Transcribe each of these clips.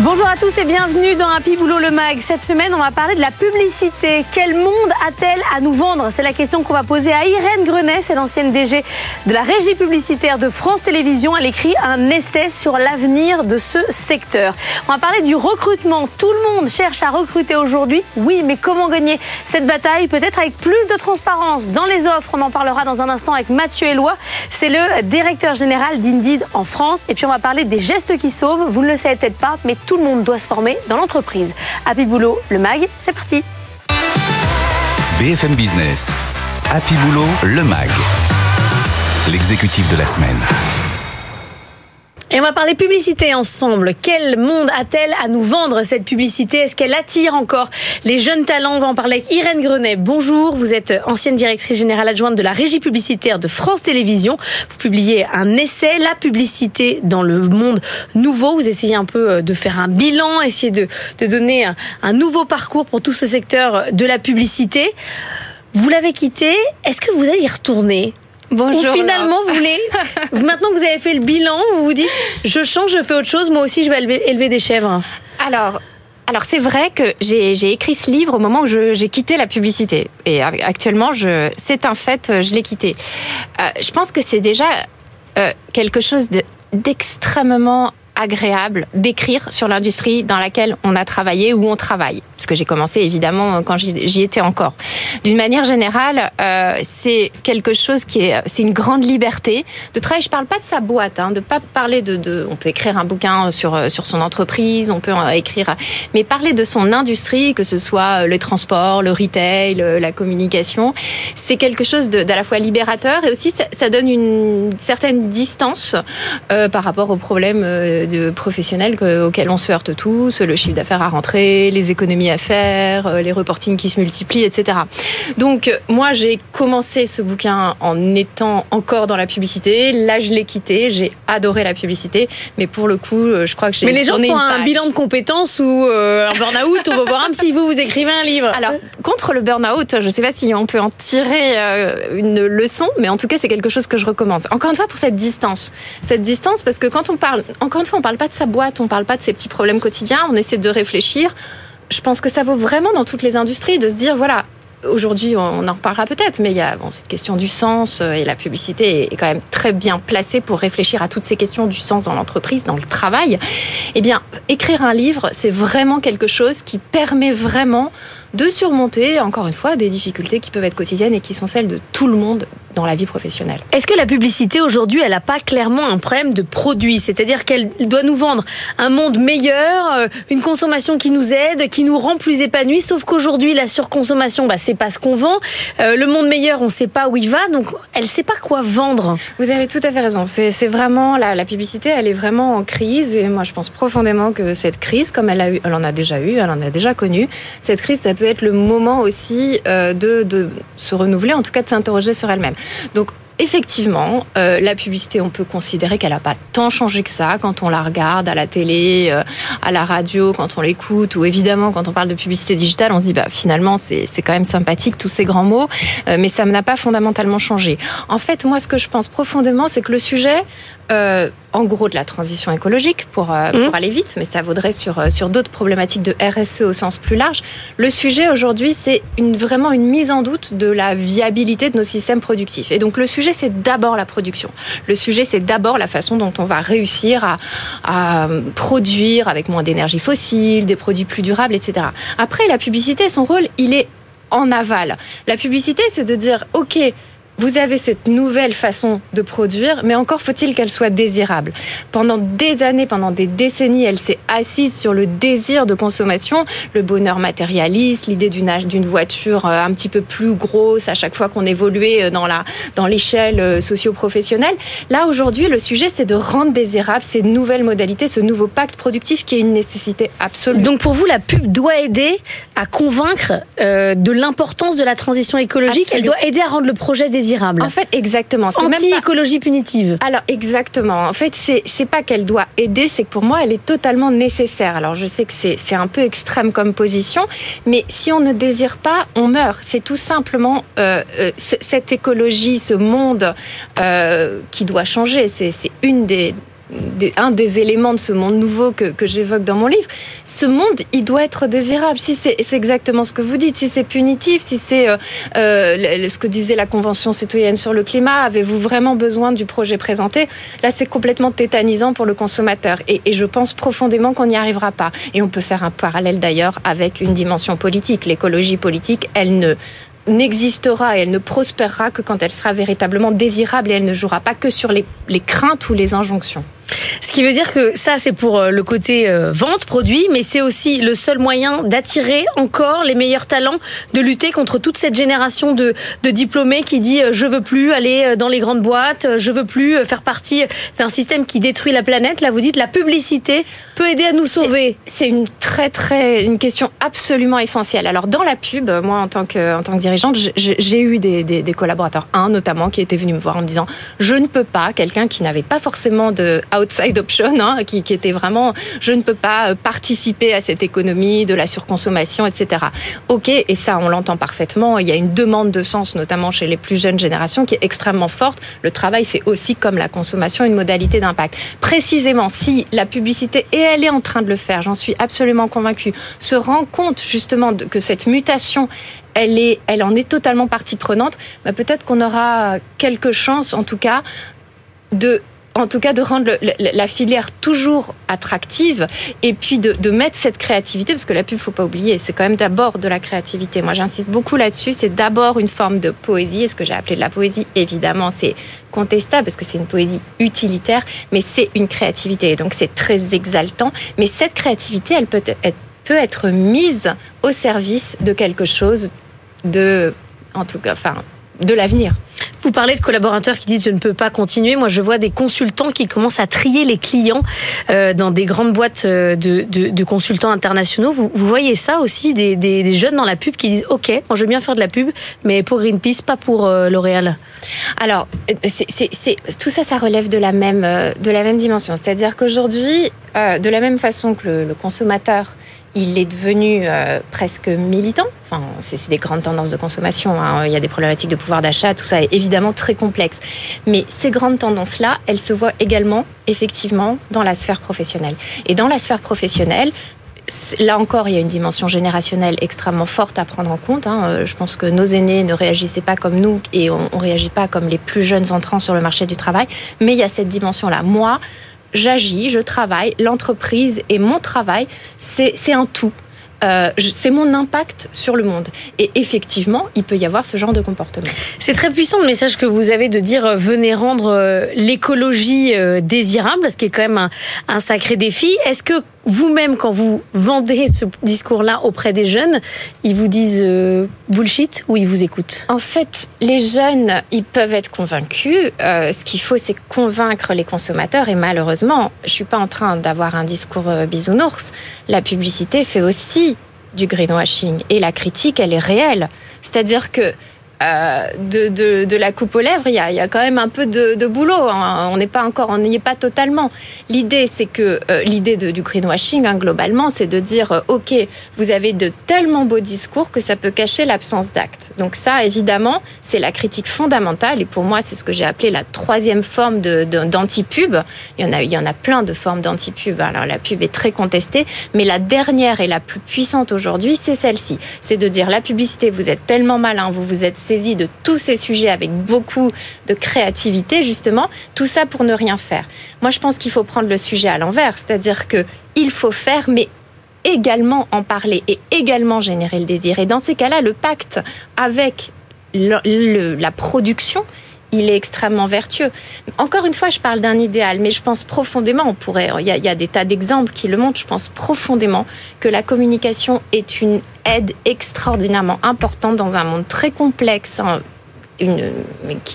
Bonjour à tous et bienvenue dans Happy Boulot le Mag. Cette semaine, on va parler de la publicité. Quel monde a-t-elle à nous vendre? C'est la question qu'on va poser à Irène Grenet, c'est l'ancienne DG de la régie publicitaire de France Télévisions. Elle écrit un essai sur l'avenir de ce secteur. On va parler du recrutement. Tout le monde cherche à recruter aujourd'hui. Oui, mais comment gagner cette bataille? Peut-être avec plus de transparence dans les offres. On en parlera dans un instant avec Mathieu Eloi. C'est le directeur général d'Indeed en France. Et puis on va parler des gestes qui sauvent. Vous ne le savez peut-être pas, mais tout le monde doit se former dans l'entreprise. Happy Boulot, le MAG, c'est parti. BFM Business, Happy Boulot, le MAG, l'exécutif de la semaine. Et on va parler publicité ensemble. Quel monde a-t-elle à nous vendre cette publicité? Est-ce qu'elle attire encore les jeunes talents? On va en parler avec Irène Grenet. Bonjour, vous êtes ancienne directrice générale adjointe de la régie publicitaire de France Télévisions. Vous publiez un essai, La publicité dans le monde nouveau. Vous essayez un peu euh, de faire un bilan, essayer de, de donner un, un nouveau parcours pour tout ce secteur de la publicité. Vous l'avez quitté, est-ce que vous allez y retourner? Bonjour. Ou finalement, vous voulez, maintenant que vous avez fait le bilan, vous vous dites, je change, je fais autre chose, moi aussi je vais élever, élever des chèvres. Alors, alors c'est vrai que j'ai écrit ce livre au moment où j'ai quitté la publicité. Et actuellement, c'est un fait, je l'ai quitté. Euh, je pense que c'est déjà euh, quelque chose d'extrêmement agréable d'écrire sur l'industrie dans laquelle on a travaillé ou on travaille. Parce que j'ai commencé évidemment quand j'y étais encore. D'une manière générale, euh, c'est quelque chose qui est, c'est une grande liberté de travailler. Je parle pas de sa boîte, hein, de pas parler de, de, on peut écrire un bouquin sur sur son entreprise, on peut écrire, mais parler de son industrie, que ce soit les transports, le retail, la communication, c'est quelque chose d'à la fois libérateur et aussi ça, donne une certaine distance euh, par rapport aux problèmes euh, de professionnels auxquels on se heurte tous, le chiffre d'affaires à rentrer, les économies à faire, euh, les reportings qui se multiplient, etc. Donc moi j'ai commencé ce bouquin en étant encore dans la publicité. Là je l'ai quitté, j'ai adoré la publicité, mais pour le coup euh, je crois que j'ai. Mais les gens font un bilan de compétences ou euh, un burn-out, on va voir un si vous vous écrivez un livre. Alors contre le burn-out, je ne sais pas si on peut en tirer une leçon, mais en tout cas c'est quelque chose que je recommande. Encore une fois pour cette distance, cette distance parce que quand on parle, encore une fois on parle pas de sa boîte, on parle pas de ses petits problèmes quotidiens, on essaie de réfléchir. Je pense que ça vaut vraiment dans toutes les industries de se dire voilà, Aujourd'hui, on en reparlera peut-être, mais il y a cette question du sens et la publicité est quand même très bien placée pour réfléchir à toutes ces questions du sens dans l'entreprise, dans le travail. Eh bien, écrire un livre, c'est vraiment quelque chose qui permet vraiment de surmonter, encore une fois, des difficultés qui peuvent être quotidiennes et qui sont celles de tout le monde dans la vie professionnelle. Est-ce que la publicité aujourd'hui, elle n'a pas clairement un problème de produit? C'est-à-dire qu'elle doit nous vendre un monde meilleur, euh, une consommation qui nous aide, qui nous rend plus épanouis, sauf qu'aujourd'hui, la surconsommation, bah, c'est pas ce qu'on vend. Euh, le monde meilleur, on ne sait pas où il va, donc elle ne sait pas quoi vendre. Vous avez tout à fait raison. C'est vraiment, la, publicité, elle est vraiment en crise et moi, je pense profondément que cette crise, comme elle, a eu, elle en a déjà eu, elle en a déjà connu, cette crise, ça peut être le moment aussi euh, de se renouveler, en tout cas de s'interroger sur elle-même. Donc effectivement, euh, la publicité, on peut considérer qu'elle n'a pas tant changé que ça quand on la regarde à la télé, euh, à la radio, quand on l'écoute, ou évidemment quand on parle de publicité digitale, on se dit bah finalement c'est quand même sympathique tous ces grands mots, euh, mais ça n'a pas fondamentalement changé. En fait, moi, ce que je pense profondément, c'est que le sujet euh, en gros de la transition écologique pour, euh, pour mmh. aller vite, mais ça vaudrait sur, euh, sur d'autres problématiques de RSE au sens plus large. Le sujet aujourd'hui, c'est une, vraiment une mise en doute de la viabilité de nos systèmes productifs. Et donc le sujet, c'est d'abord la production. Le sujet, c'est d'abord la façon dont on va réussir à, à produire avec moins d'énergie fossile, des produits plus durables, etc. Après, la publicité, son rôle, il est en aval. La publicité, c'est de dire, OK, vous avez cette nouvelle façon de produire, mais encore faut-il qu'elle soit désirable. Pendant des années, pendant des décennies, elle s'est assise sur le désir de consommation, le bonheur matérialiste, l'idée d'une d'une voiture euh, un petit peu plus grosse à chaque fois qu'on évoluait euh, dans la dans l'échelle euh, socio-professionnelle. Là aujourd'hui, le sujet c'est de rendre désirable ces nouvelles modalités, ce nouveau pacte productif qui est une nécessité absolue. Donc pour vous, la pub doit aider à convaincre euh, de l'importance de la transition écologique. Absolument. Elle doit aider à rendre le projet désirable En fait, exactement. Anti-écologie punitive. Alors, exactement. En fait, c'est, pas qu'elle doit aider, c'est que pour moi, elle est totalement nécessaire. Alors, je sais que c'est, un peu extrême comme position, mais si on ne désire pas, on meurt. C'est tout simplement euh, euh, cette écologie, ce monde euh, qui doit changer. C'est une des, un des éléments de ce monde nouveau que, que j'évoque dans mon livre, ce monde, il doit être désirable. Si c'est exactement ce que vous dites, si c'est punitif, si c'est euh, euh, ce que disait la Convention citoyenne sur le climat, avez-vous vraiment besoin du projet présenté? Là, c'est complètement tétanisant pour le consommateur. Et, je pense profondément qu'on n'y arrivera pas. Et on peut faire un parallèle d'ailleurs avec une dimension politique. L'écologie politique, elle ne n'existera et elle ne prospérera que quand elle sera véritablement désirable et elle ne jouera pas que sur les craintes ou les injonctions. Ce qui veut dire que ça, c'est pour euh, le côté euh, vente, produit, mais c'est aussi le seul moyen d'attirer encore les meilleurs talents, de lutter contre toute cette génération de, de diplômés qui dit euh, je veux plus aller dans les grandes boîtes, je veux plus faire partie d'un système qui détruit la planète. Là, vous dites la publicité peut aider à nous sauver. C'est une très très une question absolument essentielle. Alors dans la pub, moi en tant que en tant que dirigeante, j'ai eu des, des, des collaborateurs, un notamment qui était venu me voir en me disant je ne peux pas, quelqu'un qui n'avait pas forcément de outside option, hein, qui, était vraiment je ne peux pas euh, participer à cette économie de la surconsommation, etc. Ok, et ça on l'entend parfaitement. Il y a une demande de sens, notamment chez les plus jeunes générations, qui est extrêmement forte. Le travail, c'est aussi comme la consommation une modalité d'impact. Précisément, si la publicité, et elle est en train de le faire, j'en suis absolument convaincue, se rend compte justement que cette mutation elle en est totalement partie prenante, bah peut-être qu'on aura quelques chances, en tout cas, de en tout cas de rendre la filière toujours attractive et puis de, mettre cette créativité, parce que la pub, faut pas oublier, c'est quand même d'abord de la créativité. Moi, j'insiste beaucoup là-dessus. C'est d'abord une forme de poésie. Ce que j'ai appelé de la poésie, évidemment, c'est contestable parce que c'est une poésie utilitaire, mais c'est une créativité. Donc, c'est très exaltant. Mais cette créativité, elle peut être, peut être mise au service de quelque chose de, en tout cas, enfin, de l'avenir. Vous parlez de collaborateurs qui disent je ne peux pas continuer. Moi, je vois des consultants qui commencent à trier les clients euh, dans des grandes boîtes euh, de, consultants internationaux. Vous, voyez ça aussi, des, jeunes dans la pub qui disent OK, moi je veux bien faire de la pub, mais pour Greenpeace, pas pour euh, L'Oréal. Alors, tout ça, ça relève de la même, de la même dimension. C'est-à-dire qu'aujourd'hui, de la même façon que le consommateur il est devenu euh, presque militant. Enfin, c'est des grandes tendances de consommation. Hein. Il y a des problématiques de pouvoir d'achat, tout ça est évidemment très complexe. Mais ces grandes tendances-là, elles se voient également, effectivement, dans la sphère professionnelle. Et dans la sphère professionnelle, là encore, il y a une dimension générationnelle extrêmement forte à prendre en compte. Hein. Euh, je pense que nos aînés ne réagissaient pas comme nous et on ne réagit pas comme les plus jeunes entrants sur le marché du travail. Mais il y a cette dimension-là. Moi, j'agis, je travaille, l'entreprise et mon travail, c'est un tout. Euh, c'est mon impact sur le monde. Et effectivement, il peut y avoir ce genre de comportement. C'est très puissant le message que vous avez de dire euh, venez rendre euh, l'écologie désirable, ce qui est quand même un, un sacré défi. Est-ce que vous-même, quand vous vendez ce discours-là auprès des jeunes, ils vous disent euh, bullshit ou ils vous écoutent? En fait, les jeunes, ils peuvent être convaincus. Euh, ce qu'il faut, c'est convaincre les consommateurs. Et malheureusement, je suis pas en train d'avoir un discours euh, bisounours. La publicité fait aussi du greenwashing. Et la critique, elle est réelle. C'est-à-dire que euh, de, la coupe aux lèvres, il y a, quand même un peu de, boulot. Hein. On n'est pas encore, on n'y est pas totalement. L'idée, c'est que euh, l'idée du greenwashing, hein, globalement, c'est de dire, euh, ok, vous avez de tellement beaux discours que ça peut cacher l'absence d'actes. Donc ça, évidemment, c'est la critique fondamentale. Et pour moi, c'est ce que j'ai appelé la troisième forme d'anti-pub. Il y en a, il y en a plein de formes d'anti-pub. Alors la pub est très contestée, mais la dernière et la plus puissante aujourd'hui, c'est celle-ci. C'est de dire la publicité, vous êtes tellement malin, vous vous êtes saisie de tous ces sujets avec beaucoup de créativité, justement, tout ça pour ne rien faire. Moi, je pense qu'il faut prendre le sujet à l'envers, c'est-à-dire que il faut faire, mais également en parler et également générer le désir. Et dans ces cas-là, le pacte avec la production, il est extrêmement vertueux. Encore une fois, je parle d'un idéal, mais je pense profondément, on pourrait, il y a, des tas d'exemples qui le montrent, je pense profondément que la communication est une aide extraordinairement importante dans un monde très complexe, hein,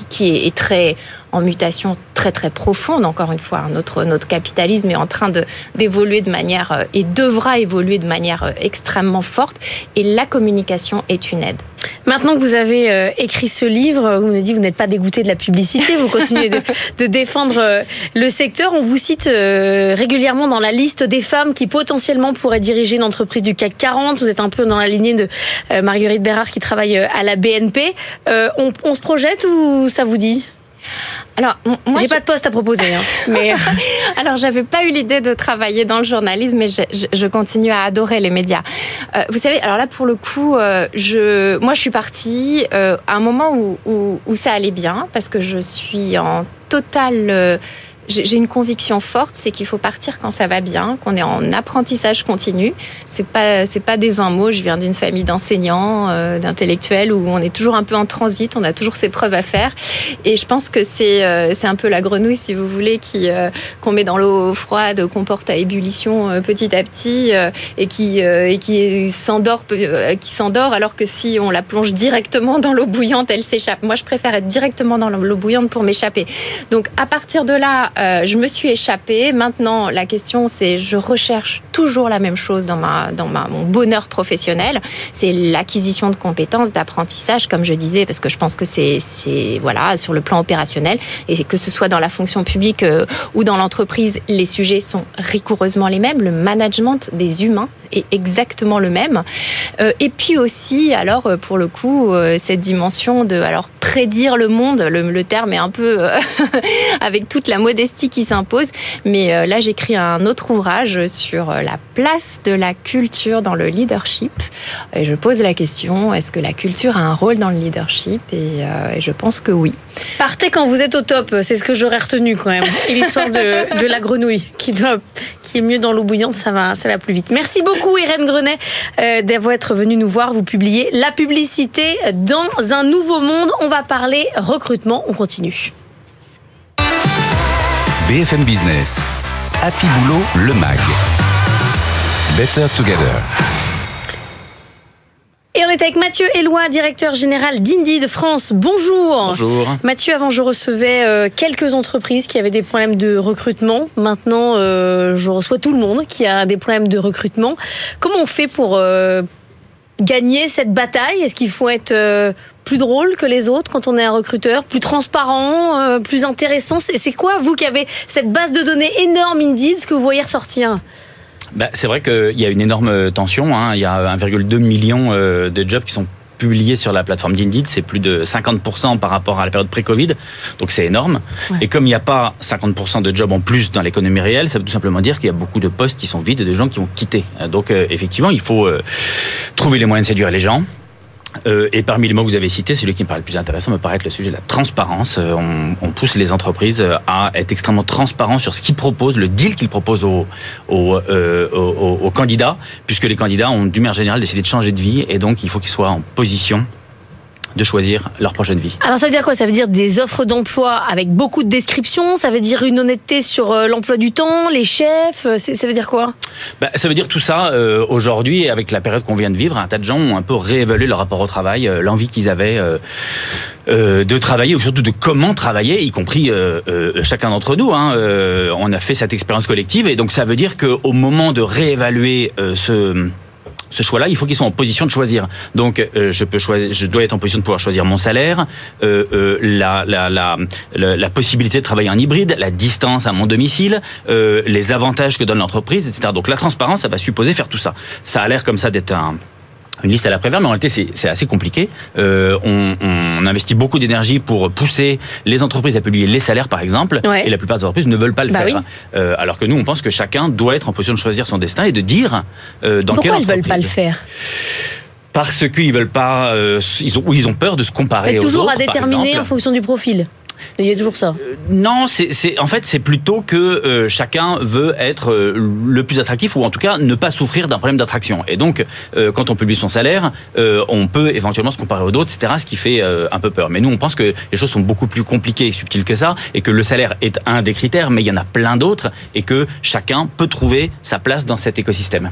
qui est très en mutation très très profonde. Encore une fois, notre, notre capitalisme est en train d'évoluer de, de, manière euh, et devra évoluer de manière euh, extrêmement forte. Et la communication est une aide. Maintenant que vous avez euh, écrit ce livre, vous m'avez dit que vous n'êtes pas dégoûté de la publicité, vous continuez de, de défendre le secteur. On vous cite régulièrement dans la liste des femmes qui potentiellement pourraient diriger une entreprise du CAC 40. Vous êtes un peu dans la lignée de Marguerite Bérard qui travaille à la BNP. On, on se projette ou ça vous dit? Alors, moi, j'ai pas de poste à proposer. Hein, mais alors, j'avais pas eu l'idée de travailler dans le journalisme, mais je, je, continue à adorer les médias. Euh, vous savez, alors là, pour le coup, euh, je, moi, je suis partie euh, à un moment où, où, où, ça allait bien, parce que je suis en totale j'ai une conviction forte, c'est qu'il faut partir quand ça va bien, qu'on est en apprentissage continu. C'est pas c'est pas des 20 mots. Je viens d'une famille d'enseignants, euh, d'intellectuels où on est toujours un peu en transit, on a toujours ses preuves à faire. Et je pense que c'est euh, c'est un peu la grenouille, si vous voulez, qui euh, qu'on met dans l'eau froide, qu'on porte à ébullition petit à petit et qui et qui s'endort qui s'endort alors que si on la plonge directement dans l'eau bouillante, elle s'échappe. Moi, je préfère être directement dans l'eau bouillante pour m'échapper. Donc à partir de là euh, je me suis échappée. Maintenant, la question, c'est je recherche toujours la même chose dans ma dans mon bonheur professionnel. C'est l'acquisition de compétences, d'apprentissage, comme je disais, parce que je pense que c'est c'est voilà sur le plan opérationnel et que ce soit dans la fonction publique euh, ou dans l'entreprise, les sujets sont rigoureusement les mêmes. Le management des humains est exactement le même. Euh, et puis aussi, alors pour le coup, cette dimension de alors prédire le monde, le, le terme est un peu avec toute la modestie qui s'impose. Mais euh, là, j'écris un autre ouvrage sur euh, la place de la culture dans le leadership. Et je pose la question, est-ce que la culture a un rôle dans le leadership? Et, euh, je pense que oui. Partez quand vous êtes au top, c'est ce que j'aurais retenu quand même. Et l'histoire de, de, la grenouille qui, doit, qui est mieux dans l'eau bouillante, ça va, ça va plus vite. Merci beaucoup Irène Grenet d'avoir être venue nous voir. Vous publiez La publicité dans un nouveau monde. On va parler recrutement. On continue. BFM Business. Happy Boulot, le MAG. Better Together. Et on est avec Mathieu Éloi, directeur général d'Indeed France. Bonjour. Bonjour. Mathieu, avant je recevais euh, quelques entreprises qui avaient des problèmes de recrutement. Maintenant, euh, je reçois tout le monde qui a des problèmes de recrutement. Comment on fait pour euh, gagner cette bataille? Est-ce qu'il faut être plus drôle que les autres quand on est un recruteur, plus transparent, euh, plus intéressant C'est quoi, vous qui avez cette base de données énorme Indeed, ce que vous voyez ressortir? Bah, C'est vrai qu'il y a une énorme tension. Hein. Il y a 1,2 million euh, de jobs qui sont publiés sur la plateforme d'Indeed, c'est plus de 50% par rapport à la période pré-Covid, donc c'est énorme. Et comme il n'y a pas 50% de jobs en plus dans l'économie réelle, ça veut tout simplement dire qu'il y a beaucoup de postes qui sont vides et de gens qui ont quitté. Donc euh, effectivement, il faut trouver les moyens de séduire les gens, euh, et parmi les mots que vous avez cités, celui qui me paraît le plus intéressant me paraît être le sujet de la transparence. Euh, on, pousse les entreprises euh, à être extrêmement transparents sur ce qu'ils proposent, le deal qu'ils proposent aux, aux, candidats, puisque les candidats ont du manière générale décidé de changer de vie, et donc il faut qu'ils soient en position de choisir leur prochaine vie. Alors ça veut dire quoi? Ça veut dire des offres d'emploi avec beaucoup de descriptions, ça veut dire une honnêteté sur euh, l'emploi du temps, les chefs, euh, ça veut dire quoi? Bah, Ça veut dire tout ça euh, aujourd'hui, avec la période qu'on vient de vivre, un tas de gens ont un peu réévalué leur rapport au travail, l'envie qu'ils avaient de travailler, ou surtout de comment travailler, y compris chacun d'entre nous. Hein, on a fait cette expérience collective, et donc ça veut dire qu'au moment de réévaluer ce ce choix-là, il faut qu'ils soient en position de choisir. Donc, euh, je peux choisir, je dois être en position de pouvoir choisir mon salaire, euh, euh, la, la, la, la, possibilité de travailler en hybride, la distance à mon domicile, les avantages que donne l'entreprise, etc. Donc, la transparence, ça va supposer faire tout ça. Ça a l'air comme ça d'être un une liste à la prévère, mais en réalité c'est assez compliqué. Euh, on, on, investit beaucoup d'énergie pour pousser les entreprises à publier les salaires, par exemple, et la plupart des entreprises ne veulent pas le bah faire. Euh, alors que nous, on pense que chacun doit être en position de choisir son destin et de dire euh, dans Pourquoi quelle ils veulent pas le faire? Parce qu'ils veulent pas, euh, ils ont, ou ils ont peur de se comparer. C'est toujours aux à déterminer en fonction du profil. Il y a toujours ça. Euh, non, c'est en fait c'est plutôt que euh, chacun veut être euh, le plus attractif ou en tout cas ne pas souffrir d'un problème d'attraction. Et donc quand on publie son salaire, on peut éventuellement se comparer aux autres, etc. Ce qui fait un peu peur. Mais nous on pense que les choses sont beaucoup plus compliquées et subtiles que ça et que le salaire est un des critères, mais il y en a plein d'autres et que chacun peut trouver sa place dans cet écosystème.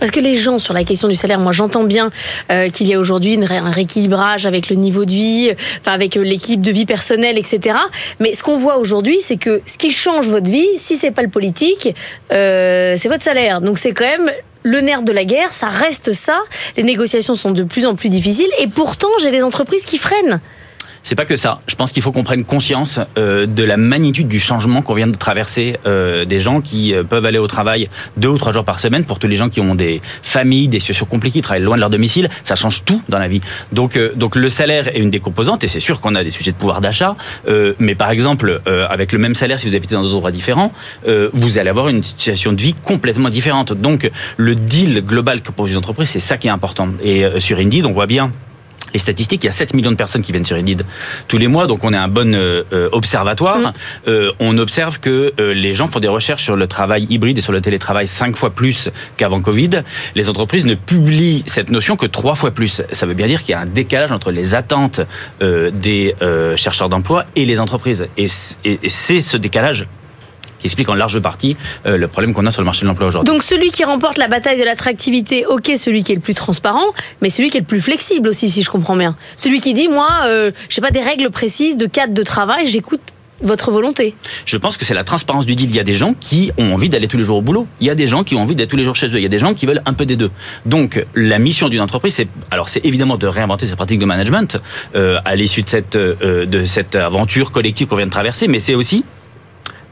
Parce que les gens, sur la question du salaire, moi j'entends bien euh, qu'il y a aujourd'hui un rééquilibrage avec le niveau de vie, enfin avec euh, l'équilibre de vie personnelle, etc. Mais ce qu'on voit aujourd'hui, c'est que ce qui change votre vie, si c'est pas le politique, euh, c'est votre salaire. Donc c'est quand même le nerf de la guerre, ça reste ça. Les négociations sont de plus en plus difficiles et pourtant j'ai des entreprises qui freinent. C'est pas que ça. Je pense qu'il faut qu'on prenne conscience euh, de la magnitude du changement qu'on vient de traverser. Euh, des gens qui euh, peuvent aller au travail deux ou trois jours par semaine. Pour tous les gens qui ont des familles, des situations compliquées, travaillent loin de leur domicile, ça change tout dans la vie. Donc, donc le salaire est une des composantes. Et c'est sûr qu'on a des sujets de pouvoir d'achat. mais par exemple, avec le même salaire, si vous habitez dans deux endroits différents, vous allez avoir une situation de vie complètement différente. Donc le deal global que proposent les entreprises, c'est ça qui est important. Et sur Indeed, on voit bien les statistiques, il y a 7 millions de personnes qui viennent sur Indeed tous les mois, donc on est un bon euh, euh, observatoire. Mm. Euh, on observe que les gens font des recherches sur le travail hybride et sur le télétravail 5 fois plus qu'avant Covid. Les entreprises ne publient cette notion que 3 fois plus. Ça veut bien dire qu'il y a un décalage entre les attentes des chercheurs d'emploi et les entreprises. Et c'est ce décalage qui explique en large partie euh, le problème qu'on a sur le marché de l'emploi aujourd'hui. Donc celui qui remporte la bataille de l'attractivité, ok, celui qui est le plus transparent, mais celui qui est le plus flexible aussi, si je comprends bien. Celui qui dit, moi, euh, j'ai pas des règles précises de cadre de travail, j'écoute votre volonté Je pense que c'est la transparence du deal. Il y a des gens qui ont envie d'aller tous les jours au boulot. Il y a des gens qui ont envie d'être tous les jours chez eux. Il y a des gens qui veulent un peu des deux. Donc la mission d'une entreprise, c'est alors c'est évidemment de réinventer ses pratiques de management euh, à l'issue de cette euh, de cette aventure collective qu'on vient de traverser, mais c'est aussi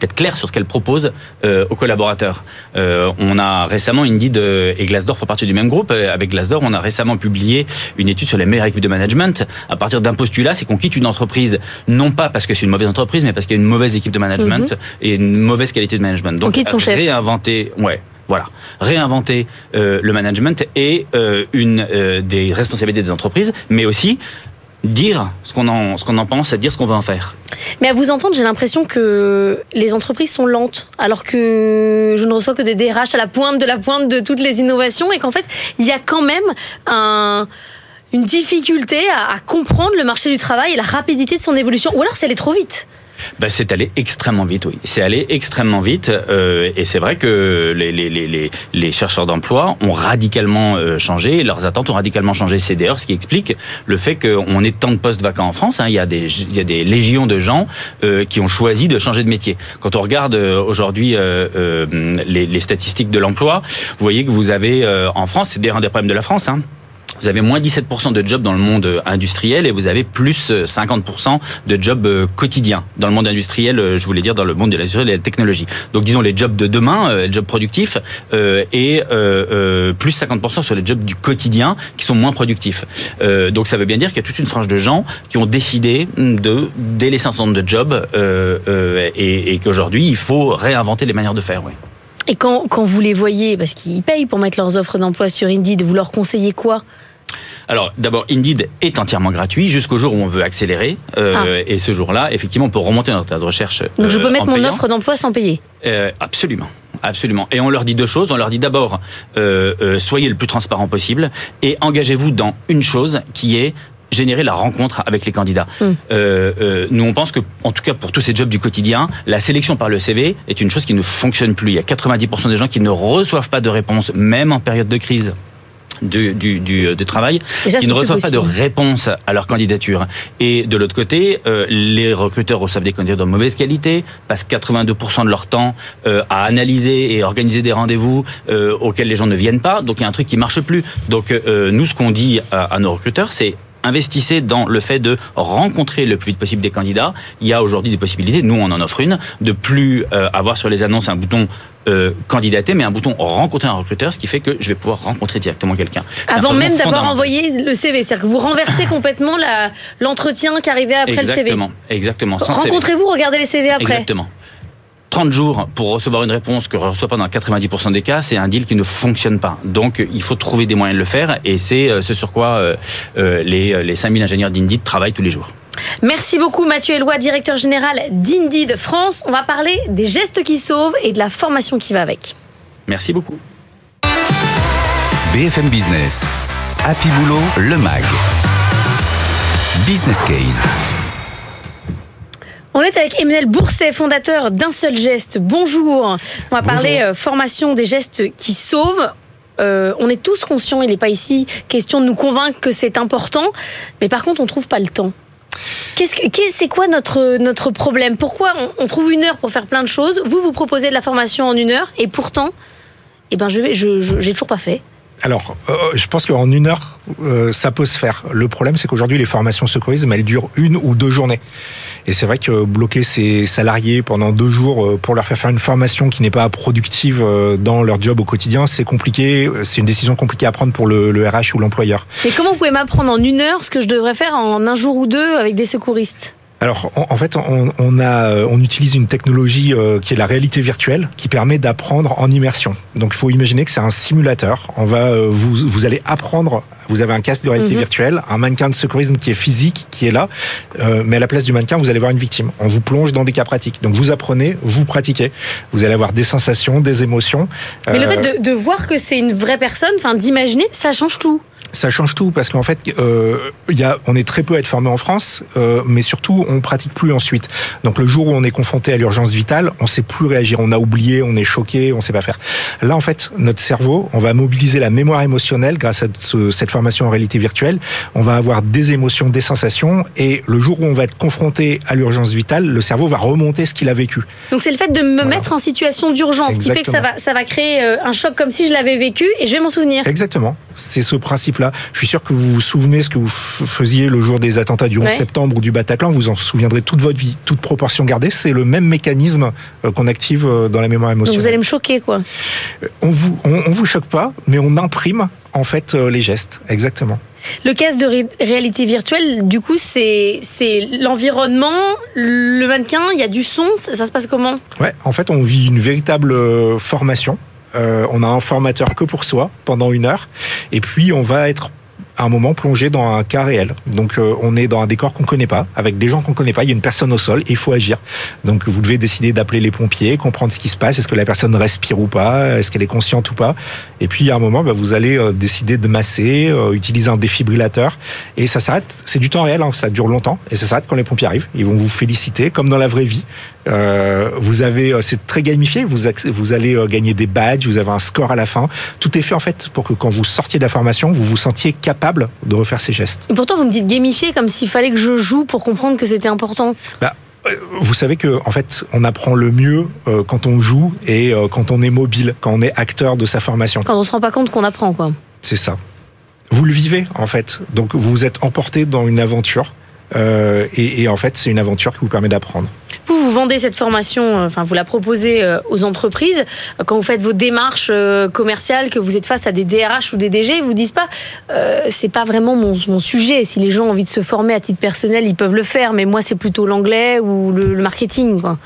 être clair sur ce qu'elle propose euh, aux collaborateurs. Euh, on a récemment, Indeed et Glassdoor font partie du même groupe. Euh, avec Glassdoor, on a récemment publié une étude sur les meilleures équipes de management. À partir d'un postulat, c'est qu'on quitte une entreprise, non pas parce que c'est une mauvaise entreprise, mais parce qu'il y a une mauvaise équipe de management mhm. et une mauvaise qualité de management. Donc, on quitte son réinventer, ouais, voilà, réinventer euh, le management est euh, une euh, des responsabilités des entreprises, mais aussi dire ce qu'on en, en pense, c'est dire ce qu'on veut en faire. Mais à vous entendre, j'ai l'impression que les entreprises sont lentes, alors que je ne reçois que des DRH à la pointe de la pointe de toutes les innovations, et qu'en fait, il y a quand même un, une difficulté à, à comprendre le marché du travail et la rapidité de son évolution, ou alors c'est aller trop vite ben, C'est allé extrêmement vite, oui. C'est allé extrêmement vite. Euh, et c'est vrai que les, les, les, les chercheurs d'emploi ont radicalement euh, changé, leurs attentes ont radicalement changé. C'est d'ailleurs ce qui explique le fait qu'on ait tant de postes vacants en France. Hein. Il, y a des, il y a des légions de gens euh, qui ont choisi de changer de métier. Quand on regarde euh, aujourd'hui euh, les, les, statistiques de l'emploi, vous voyez que vous avez en France, c'est un des problèmes de la France, hein, vous avez moins 17% de jobs dans le monde euh, industriel et vous avez plus 50% euh, de jobs euh, quotidiens dans le monde industriel, je voulais dire dans le monde de l'industrie et de la technologie. Donc disons les jobs de demain, les jobs productifs, et plus 50% sur les jobs du quotidien qui sont moins productifs. donc ça veut bien dire qu'il y a toute une frange de gens qui ont décidé de délaisser un certain nombre de jobs et, et qu'aujourd'hui il faut réinventer les manières de faire. Oui. Et quand, quand vous les voyez, parce qu'ils payent pour mettre leurs offres d'emploi sur Indeed, vous leur conseillez quoi? Alors d'abord, Indeed est entièrement gratuit jusqu'au jour où on veut accélérer. Euh, ah. Et ce jour-là, effectivement, on peut remonter notre tas de recherche. Donc je peux euh, mettre mon offre d'emploi sans payer? Euh, Absolument. Absolument. Et on leur dit deux choses. On leur dit d'abord, soyez le plus transparent possible et engagez-vous dans une chose qui est générer la rencontre avec les candidats. Hmm. Euh, euh, nous, on pense que, en tout cas pour tous ces jobs du quotidien, la sélection par le CV est une chose qui ne fonctionne plus. Il y a 90% des gens qui ne reçoivent pas de réponse, même en période de crise. Du, du, du, de travail, qui ne reçoivent pas de réponse à leur candidature. Et de l'autre côté, euh, les recruteurs reçoivent des candidats de mauvaise qualité, passent 82% de leur temps euh, à analyser et organiser des rendez-vous euh, auxquels les gens ne viennent pas. Donc il y a un truc qui marche plus. Donc euh, nous, ce qu'on dit à, à nos recruteurs, c'est investissez dans le fait de rencontrer le plus vite possible des candidats. Il y a aujourd'hui des possibilités, nous on en offre une, de plus euh, avoir sur les annonces un bouton euh, candidater, mais un bouton rencontrer un recruteur, ce qui fait que je vais pouvoir rencontrer directement quelqu'un. Avant même d'avoir envoyé le CV, c'est-à-dire que vous renversez complètement l'entretien qui arrivait après le CV. Exactement, exactement. Rencontrez-vous, regardez les CV après. Exactement. 30 jours pour recevoir une réponse que ne reçoit pas dans 90% des cas, c'est un deal qui ne fonctionne pas. Donc il faut trouver des moyens de le faire et c'est euh, ce sur quoi euh, euh, les, les 5000 ingénieurs d'Indeed travaillent tous les jours. Merci beaucoup Mathieu Eloi, directeur général d'Indeed France. On va parler des gestes qui sauvent et de la formation qui va avec. Merci beaucoup. BFM Business, Happy Boulot, le MAG. Business Case. On est avec Emmanuel Bourset, fondateur d'un seul geste. Bonjour. On va parler euh, formation des gestes qui sauvent. Euh, on est tous conscients, il n'est pas ici question de nous convaincre que c'est important, mais par contre on trouve pas le temps. Qu'est-ce que, c'est quoi notre, notre problème? Pourquoi on, on, trouve une heure pour faire plein de choses? Vous, vous proposez de la formation en une heure et pourtant, eh ben je vais, je, je- j'ai toujours pas fait. Alors, euh, je pense qu'en une heure, euh, ça peut se faire. Le problème, c'est qu'aujourd'hui, les formations secourisme, elles durent une ou deux journées. Et c'est vrai que bloquer ses salariés pendant deux jours euh, pour leur faire faire une formation qui n'est pas productive dans leur job au quotidien, c'est compliqué. C'est une décision compliquée à prendre pour le, le RH ou l'employeur. Mais comment vous pouvez m'apprendre en une heure ce que je devrais faire en un jour ou deux avec des secouristes? Alors, en, en fait, on, on a, euh, on utilise une technologie euh, qui est la réalité virtuelle, qui permet d'apprendre en immersion. Donc, il faut imaginer que c'est un simulateur. On va, euh, vous, vous allez apprendre. Vous avez un casque de réalité Mhm. virtuelle, un mannequin de secourisme qui est physique, qui est là, euh, mais à la place du mannequin, vous allez voir une victime. On vous plonge dans des cas pratiques. Donc, vous apprenez, vous pratiquez. Vous allez avoir des sensations, des émotions. Mais le Euh, fait de, de voir que c'est une vraie personne, enfin d'imaginer, ça change tout. Ça change tout parce qu'en fait, euh, y a, on est très peu à être formé en France, euh, mais surtout on pratique plus ensuite. Donc le jour où on est confronté à l'urgence vitale, on sait plus réagir, on a oublié, on est choqué, on sait pas faire. Là en fait, notre cerveau, on va mobiliser la mémoire émotionnelle grâce à ce- cette formation en réalité virtuelle. On va avoir des émotions, des sensations, et le jour où on va être confronté à l'urgence vitale, le cerveau va remonter ce qu'il a vécu. Donc c'est le fait de me Voilà. mettre en situation d'urgence qui fait que ça va, ça va créer euh, un choc comme si je l'avais vécu et je vais m'en souvenir. Exactement. C'est ce principe-là. Je suis sûr que vous vous souvenez ce que vous faisiez le jour des attentats du 11 Ouais. septembre ou du Bataclan. Vous en souviendrez toute votre vie, toute proportion gardée. C'est le même mécanisme euh, qu'on active euh, dans la mémoire Donc émotionnelle. vous allez me choquer quoi. On vous, on, on vous choque pas, mais on imprime en fait euh, les gestes. Exactement. Le casque de ré- réalité virtuelle, du coup, c'est l'environnement, le mannequin, il y a du son, ça, ça se passe comment? Ouais. En fait, on vit une véritable euh, formation. Euh, on a un formateur que pour soi pendant une heure, et puis on va être un moment plongé dans un cas réel. Donc euh, on est dans un décor qu'on connaît pas, avec des gens qu'on connaît pas. Il y a une personne au sol il faut agir. Donc vous devez décider d'appeler les pompiers, comprendre ce qui se passe. Est-ce que la personne respire ou pas Est-ce qu'elle est consciente ou pas Et puis à un moment, bah, vous allez euh, décider de masser, euh, utiliser un défibrillateur, et ça s'arrête. C'est du temps réel, hein, ça dure longtemps, et ça s'arrête quand les pompiers arrivent. Ils vont vous féliciter, comme dans la vraie vie. Euh, vous avez, euh, c'est très gamifié. Vous, allez euh, gagner des badges, vous avez un score à la fin. Tout est fait en fait pour que quand vous sortiez de la formation, vous vous sentiez capable de refaire ces gestes. Et pourtant, vous me dites gamifier comme s'il fallait que je joue pour comprendre que c'était important. Euh, Vous savez que en fait, on apprend le mieux euh, quand on joue et euh, quand on est mobile, quand on est acteur de sa formation. Quand on se rend pas compte qu'on apprend quoi. C'est ça. Vous le vivez en fait. Donc vous vous êtes emporté dans une aventure. euh, et, et en fait, c'est une aventure qui vous permet d'apprendre. Vous vendez cette formation, euh, enfin, vous la proposez euh, aux entreprises. Quand vous faites vos démarches euh, commerciales, que vous êtes face à des DRH ou des DG, ils vous disent pas, euh, c'est pas vraiment mon, mon sujet. Si les gens ont envie de se former à titre personnel, ils peuvent le faire. Mais moi, c'est plutôt l'anglais ou le, le marketing, quoi.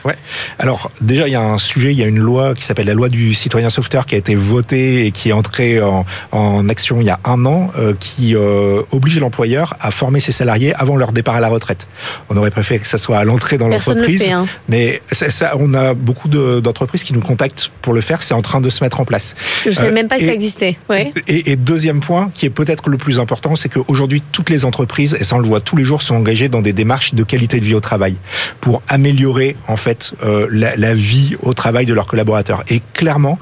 Alors déjà, il y a un sujet, il y a une loi qui s'appelle la loi du citoyen sauveteur qui a été votée et qui est entrée en, en action il y a un an, euh, qui euh, oblige l'employeur à former ses salariés avant leur départ à la retraite. On aurait préféré que ça soit à l'entrée dans le l'entreprise, fait. Hein. Mais ça, ça, on a beaucoup de- d'entreprises qui nous contactent pour le faire. C'est en train de se mettre en place. Je savais Euh, même pas que ça existait. Ouais. Et, et deuxième point, qui est peut-être le plus important, c'est qu'aujourd'hui, toutes les entreprises, et ça on le voit tous les jours, sont engagées dans des démarches de qualité de vie au travail pour améliorer en fait euh, la, la vie au travail de leurs collaborateurs. Et clairement,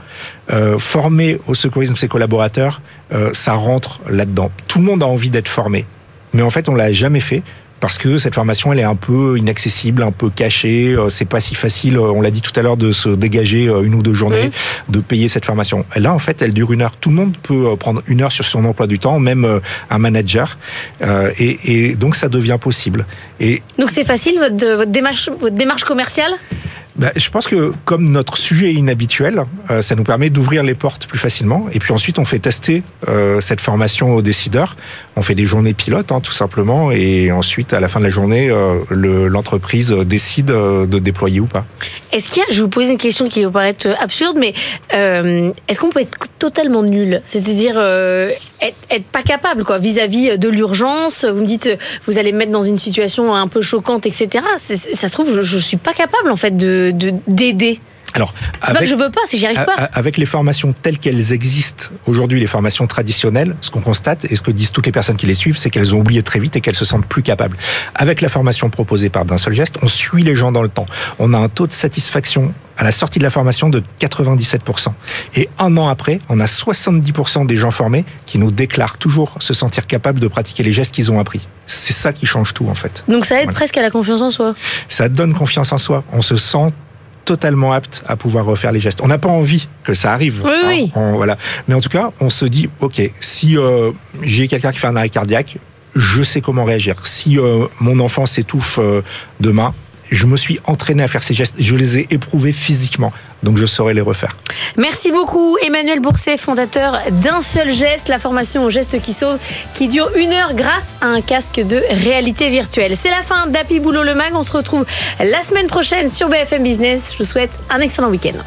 euh, former au secourisme ses collaborateurs, euh, ça rentre là-dedans. Tout le monde a envie d'être formé, mais en fait, on l'a jamais fait. Parce que cette formation, elle est un peu inaccessible, un peu cachée. euh, C'est pas si facile, euh, on l'a dit tout à l'heure, de se dégager euh, une ou deux journées de payer cette formation. Là, en fait, elle dure une heure. Tout le monde peut prendre une heure sur son emploi du temps, même un manager. Et, et donc, ça devient possible. Et Donc c'est facile votre, votre démarche, votre démarche commerciale? Bah, je pense que comme notre sujet est inhabituel, euh, ça nous permet d'ouvrir les portes plus facilement. Et puis ensuite, on fait tester euh, cette formation aux décideurs. On fait des journées pilotes, hein, tout simplement. Et ensuite, à la fin de la journée, euh, le- l'entreprise décide de déployer ou pas. Est-ce qu'il y a, je vous poser une question qui va paraître absurde, mais est-ce qu'on peut être totalement nul? C'est-à-dire être, être pas capable, quoi, vis-à-vis de l'urgence. Vous me dites, vous allez me mettre dans une situation un peu choquante, etc. Ça se trouve, je, je suis pas capable en fait de- d'aider. Alors, que je veux pas, que j'y arrive pas. Avec les formations telles qu'elles existent aujourd'hui, les formations traditionnelles, ce qu'on constate et ce que disent toutes les personnes qui les suivent, c'est qu'elles ont oublié très vite et qu'elles se sentent plus capables. Avec la formation proposée par d'un seul geste, on suit les gens dans le temps. On a un taux de satisfaction à la sortie de la formation de 97%. Et un an après, on a 70% des gens formés qui nous déclarent toujours se sentir capables de pratiquer les gestes qu'ils ont appris. C'est ça qui change tout en fait. Donc ça aide Voilà. presque à la confiance en soi. Ça donne confiance en soi. On se sent totalement apte à pouvoir refaire les gestes. On n'a pas envie que ça arrive. Oui, oui. On- voilà. Mais en tout cas, on se dit, ok, si euh, j'ai quelqu'un qui fait un arrêt cardiaque, je sais comment réagir. Si euh, mon enfant s'étouffe euh, demain, je me suis entraîné à faire ces gestes, je les ai éprouvés physiquement, donc je saurais les refaire. Merci beaucoup Emmanuel Bourset, fondateur d'un seul geste, la formation au geste qui sauve, qui dure une heure grâce à un casque de réalité virtuelle. C'est la fin d'Happy Boulot le Mag. On se retrouve la semaine prochaine sur BFM Business. Je vous souhaite un excellent week-end.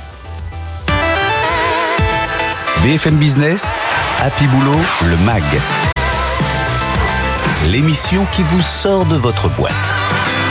BFM Business, Happy Boulot, le MAG. L'émission qui vous sort de votre boîte.